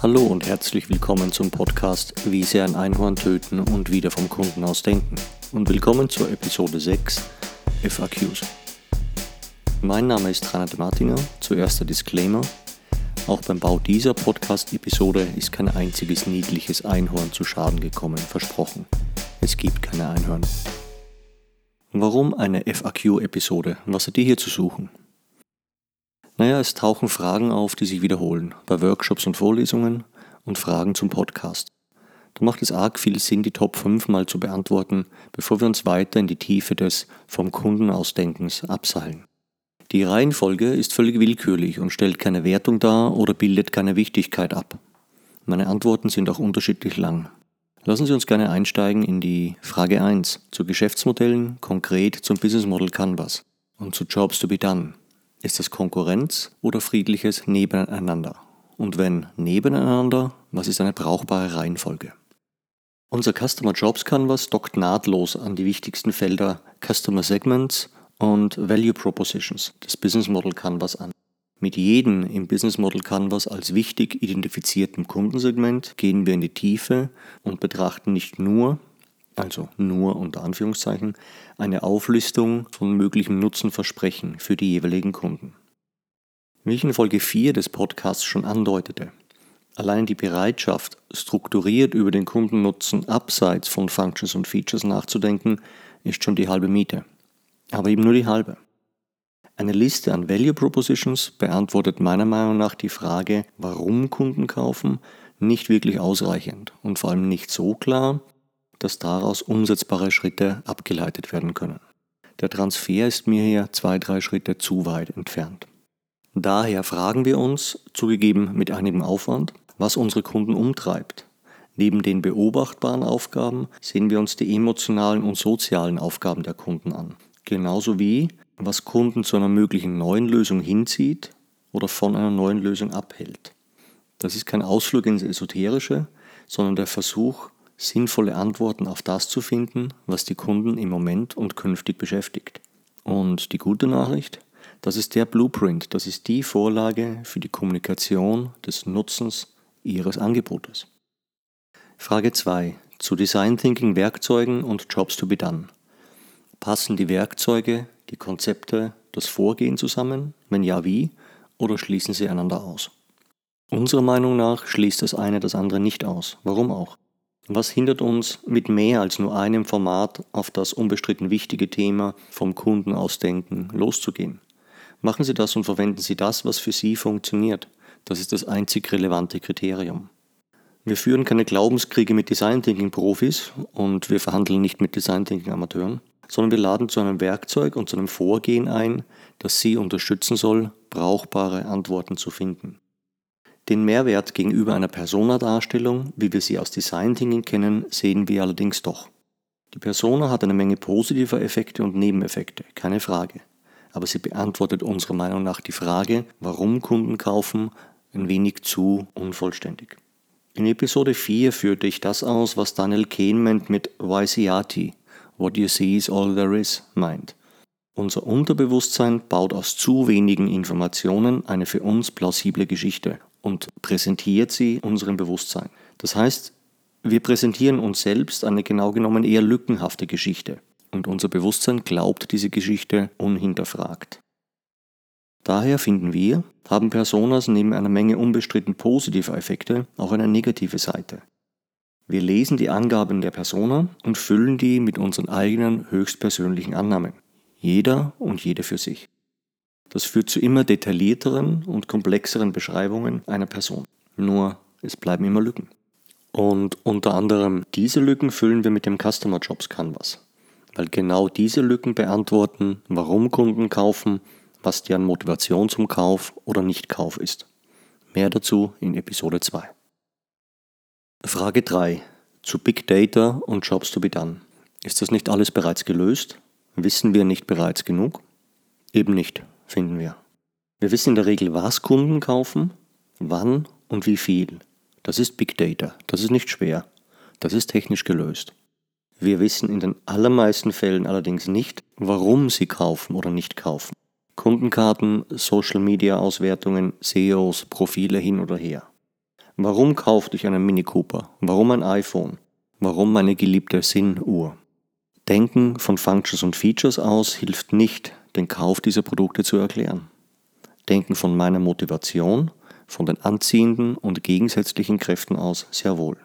Hallo und herzlich willkommen zum Podcast Wie Sie ein Einhorn töten und wieder vom Kunden aus denken. Und willkommen zur Episode 6 FAQs. Mein Name ist Reinhard Martinger. Zuerst der Disclaimer. Auch beim Bau dieser Podcast-Episode ist kein einziges niedliches Einhorn zu Schaden gekommen, versprochen. Es gibt keine Einhörner. Warum eine FAQ-Episode? Was hat die hier zu suchen? Naja, es tauchen Fragen auf, die sich wiederholen, bei Workshops und Vorlesungen und Fragen zum Podcast. Da macht es arg viel Sinn, die Top 5 mal zu beantworten, bevor wir uns weiter in die Tiefe des vom Kunden ausdenkens abseilen. Die Reihenfolge ist völlig willkürlich und stellt keine Wertung dar oder bildet keine Wichtigkeit ab. Meine Antworten sind auch unterschiedlich lang. Lassen Sie uns gerne einsteigen in die Frage 1 zu Geschäftsmodellen, konkret zum Business Model Canvas und zu Jobs to be done. Ist es Konkurrenz oder friedliches Nebeneinander? Und wenn nebeneinander, was ist eine brauchbare Reihenfolge? Unser Customer Jobs Canvas dockt nahtlos an die wichtigsten Felder Customer Segments und Value Propositions des Business Model Canvas an. Mit jedem im Business Model Canvas als wichtig identifizierten Kundensegment gehen wir in die Tiefe und betrachten nicht nur also nur unter Anführungszeichen, eine Auflistung von möglichen Nutzenversprechen für die jeweiligen Kunden. Wie ich in Folge 4 des Podcasts schon andeutete, allein die Bereitschaft, strukturiert über den Kundennutzen abseits von Functions und Features nachzudenken, ist schon die halbe Miete. Aber eben nur die halbe. Eine Liste an Value Propositions beantwortet meiner Meinung nach die Frage, warum Kunden kaufen, nicht wirklich ausreichend und vor allem nicht so klar, dass daraus umsetzbare Schritte abgeleitet werden können. Der Transfer ist mir hier zwei, drei Schritte zu weit entfernt. Daher fragen wir uns, zugegeben mit einigem Aufwand, was unsere Kunden umtreibt. Neben den beobachtbaren Aufgaben sehen wir uns die emotionalen und sozialen Aufgaben der Kunden an. Genauso wie, was Kunden zu einer möglichen neuen Lösung hinzieht oder von einer neuen Lösung abhält. Das ist kein Ausflug ins Esoterische, sondern der Versuch, sinnvolle Antworten auf das zu finden, was die Kunden im Moment und künftig beschäftigt. Und die gute Nachricht, das ist der Blueprint, das ist die Vorlage für die Kommunikation des Nutzens Ihres Angebotes. Frage 2 zu Design Thinking Werkzeugen und Jobs to be done. Passen die Werkzeuge, die Konzepte, das Vorgehen zusammen? Wenn ja, wie? Oder schließen sie einander aus? Unserer Meinung nach schließt das eine das andere nicht aus. Warum auch? Was hindert uns, mit mehr als nur einem Format auf das unbestritten wichtige Thema vom Kunden ausdenken loszugehen? Machen Sie das und verwenden Sie das, was für Sie funktioniert. Das ist das einzig relevante Kriterium. Wir führen keine Glaubenskriege mit Design Thinking Profis und wir verhandeln nicht mit Design Thinking Amateuren, sondern wir laden zu einem Werkzeug und zu einem Vorgehen ein, das Sie unterstützen soll, brauchbare Antworten zu finden. Den Mehrwert gegenüber einer Persona-Darstellung, wie wir sie aus Design Thinking kennen, sehen wir allerdings doch. Die Persona hat eine Menge positiver Effekte und Nebeneffekte, keine Frage. Aber sie beantwortet unserer Meinung nach die Frage, warum Kunden kaufen, ein wenig zu unvollständig. In Episode 4 führte ich das aus, was Daniel Kahneman mit YCRT, What You See is All There Is, meint. Unser Unterbewusstsein baut aus zu wenigen Informationen eine für uns plausible Geschichte und präsentiert sie unserem Bewusstsein. Das heißt, wir präsentieren uns selbst eine genau genommen eher lückenhafte Geschichte und unser Bewusstsein glaubt diese Geschichte unhinterfragt. Daher finden wir, haben Personas neben einer Menge unbestritten positiver Effekte auch eine negative Seite. Wir lesen die Angaben der Persona und füllen die mit unseren eigenen höchstpersönlichen Annahmen. Jeder und jede für sich. Das führt zu immer detaillierteren und komplexeren Beschreibungen einer Person. Nur es bleiben immer Lücken. Und unter anderem diese Lücken füllen wir mit dem Customer Jobs Canvas. Weil genau diese Lücken beantworten, warum Kunden kaufen, was deren Motivation zum Kauf oder Nichtkauf ist. Mehr dazu in Episode 2. Frage 3 zu Big Data und Jobs to be done. Ist das nicht alles bereits gelöst? Wissen wir nicht bereits genug? Eben nicht finden wir. Wir wissen in der Regel, was Kunden kaufen, wann und wie viel. Das ist Big Data. Das ist nicht schwer. Das ist technisch gelöst. Wir wissen in den allermeisten Fällen allerdings nicht, warum sie kaufen oder nicht kaufen. Kundenkarten, Social Media Auswertungen, SEOs, Profile hin oder her. Warum kaufte ich einen Mini Cooper? Warum ein iPhone? Warum meine geliebte Sinn-Uhr? Denken von Functions und Features aus hilft nicht, den Kauf dieser Produkte zu erklären. Denken von meiner Motivation, von den anziehenden und gegensätzlichen Kräften aus sehr wohl.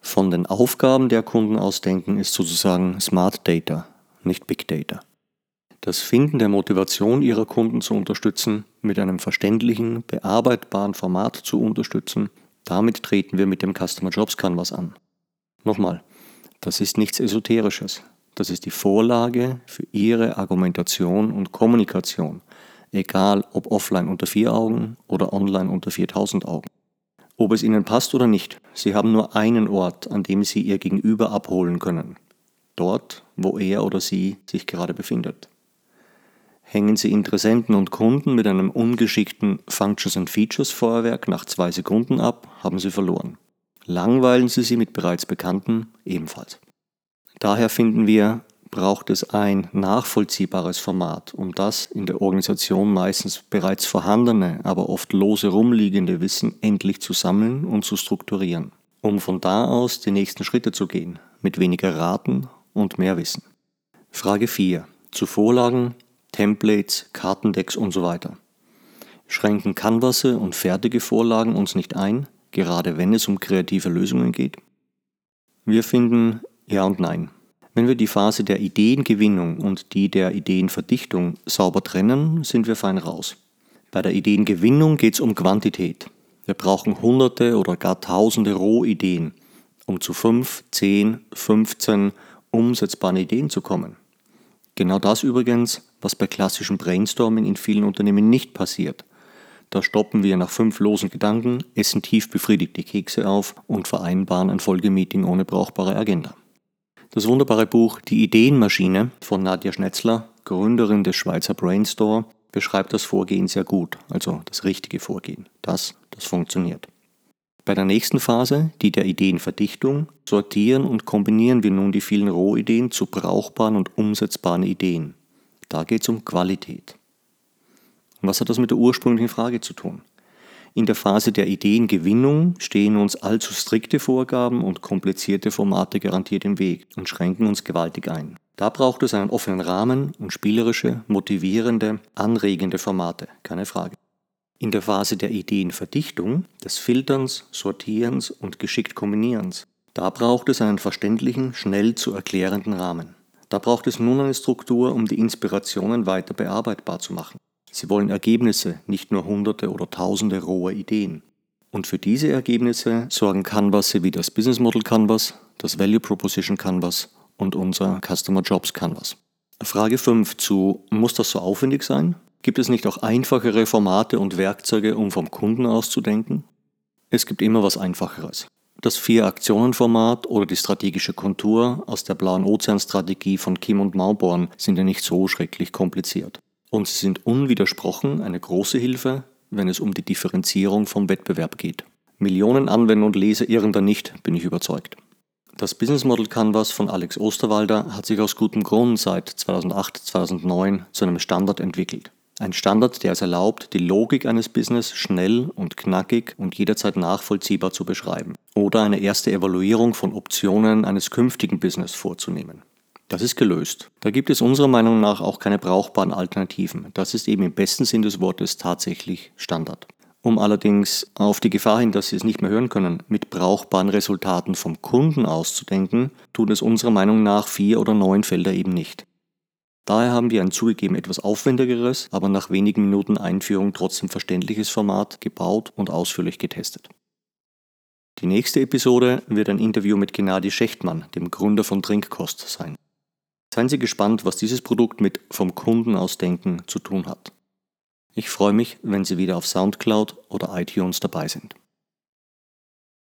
Von den Aufgaben der Kunden aus denken ist sozusagen Smart Data, nicht Big Data. Das Finden der Motivation ihrer Kunden zu unterstützen, mit einem verständlichen, bearbeitbaren Format zu unterstützen, damit treten wir mit dem Customer Jobs Canvas an. Nochmal, das ist nichts Esoterisches. Das ist die Vorlage für Ihre Argumentation und Kommunikation, egal ob offline unter vier Augen oder online unter 4000 Augen. Ob es Ihnen passt oder nicht, Sie haben nur einen Ort, an dem Sie Ihr Gegenüber abholen können. Dort, wo er oder sie sich gerade befindet. Hängen Sie Interessenten und Kunden mit einem ungeschickten Functions and Features Feuerwerk nach zwei Sekunden ab, haben Sie verloren. Langweilen Sie sie mit bereits Bekannten ebenfalls. Daher finden wir, braucht es ein nachvollziehbares Format, um das in der Organisation meistens bereits vorhandene, aber oft lose rumliegende Wissen endlich zu sammeln und zu strukturieren, um von da aus die nächsten Schritte zu gehen, mit weniger Raten und mehr Wissen. Frage 4. Zu Vorlagen, Templates, Kartendecks und so weiter. Schränken Canvasse und fertige Vorlagen uns nicht ein, gerade wenn es um kreative Lösungen geht? Wir finden ja und nein. Wenn wir die Phase der Ideengewinnung und die der Ideenverdichtung sauber trennen, sind wir fein raus. Bei der Ideengewinnung geht es um Quantität. Wir brauchen hunderte oder gar tausende Rohideen, um zu 5, 10, 15 umsetzbaren Ideen zu kommen. Genau das übrigens, was bei klassischem Brainstorming in vielen Unternehmen nicht passiert – da stoppen wir nach fünf losen Gedanken, essen tief befriedigt die Kekse auf und vereinbaren ein Folgemeeting ohne brauchbare Agenda. Das wunderbare Buch Die Ideenmaschine von Nadja Schnetzler, Gründerin des Schweizer Brainstore, beschreibt das Vorgehen sehr gut, also das richtige Vorgehen, das, das funktioniert. Bei der nächsten Phase, die der Ideenverdichtung, sortieren und kombinieren wir nun die vielen Rohideen zu brauchbaren und umsetzbaren Ideen. Da geht es um Qualität. Und was hat das mit der ursprünglichen Frage zu tun? In der Phase der Ideengewinnung stehen uns allzu strikte Vorgaben und komplizierte Formate garantiert im Weg und schränken uns gewaltig ein. Da braucht es einen offenen Rahmen und spielerische, motivierende, anregende Formate, keine Frage. In der Phase der Ideenverdichtung, des Filterns, Sortierens und geschickt Kombinierens, da braucht es einen verständlichen, schnell zu erklärenden Rahmen. Da braucht es nun eine Struktur, um die Inspirationen weiter bearbeitbar zu machen. Sie wollen Ergebnisse, nicht nur hunderte oder tausende roher Ideen. Und für diese Ergebnisse sorgen Canvas wie das Business Model Canvas, das Value Proposition Canvas und unser Customer Jobs Canvas. Frage 5 zu, muss das so aufwendig sein? Gibt es nicht auch einfachere Formate und Werkzeuge, um vom Kunden auszudenken? Es gibt immer was Einfacheres. Das Vier-Aktionen-Format oder die strategische Kontur aus der blauen Ozeanstrategie von Kim und Mauborn sind ja nicht so schrecklich kompliziert. Und sie sind unwidersprochen eine große Hilfe, wenn es um die Differenzierung vom Wettbewerb geht. Millionen Anwender und Leser irren da nicht, bin ich überzeugt. Das Business Model Canvas von Alex Osterwalder hat sich aus gutem Grund seit 2008, 2009 zu einem Standard entwickelt. Ein Standard, der es erlaubt, die Logik eines Business schnell und knackig und jederzeit nachvollziehbar zu beschreiben oder eine erste Evaluierung von Optionen eines künftigen Business vorzunehmen. Das ist gelöst. Da gibt es unserer Meinung nach auch keine brauchbaren Alternativen. Das ist eben im besten Sinn des Wortes tatsächlich Standard. Um allerdings auf die Gefahr hin, dass Sie es nicht mehr hören können, mit brauchbaren Resultaten vom Kunden auszudenken, tun es unserer Meinung nach vier oder neun Felder eben nicht. Daher haben wir ein zugegeben etwas aufwendigeres, aber nach wenigen Minuten Einführung trotzdem verständliches Format gebaut und ausführlich getestet. Die nächste Episode wird ein Interview mit Gennady Schechtmann, dem Gründer von Trinkkost, sein. Seien Sie gespannt, was dieses Produkt mit vom Kunden aus denken zu tun hat. Ich freue mich, wenn Sie wieder auf SoundCloud oder iTunes dabei sind.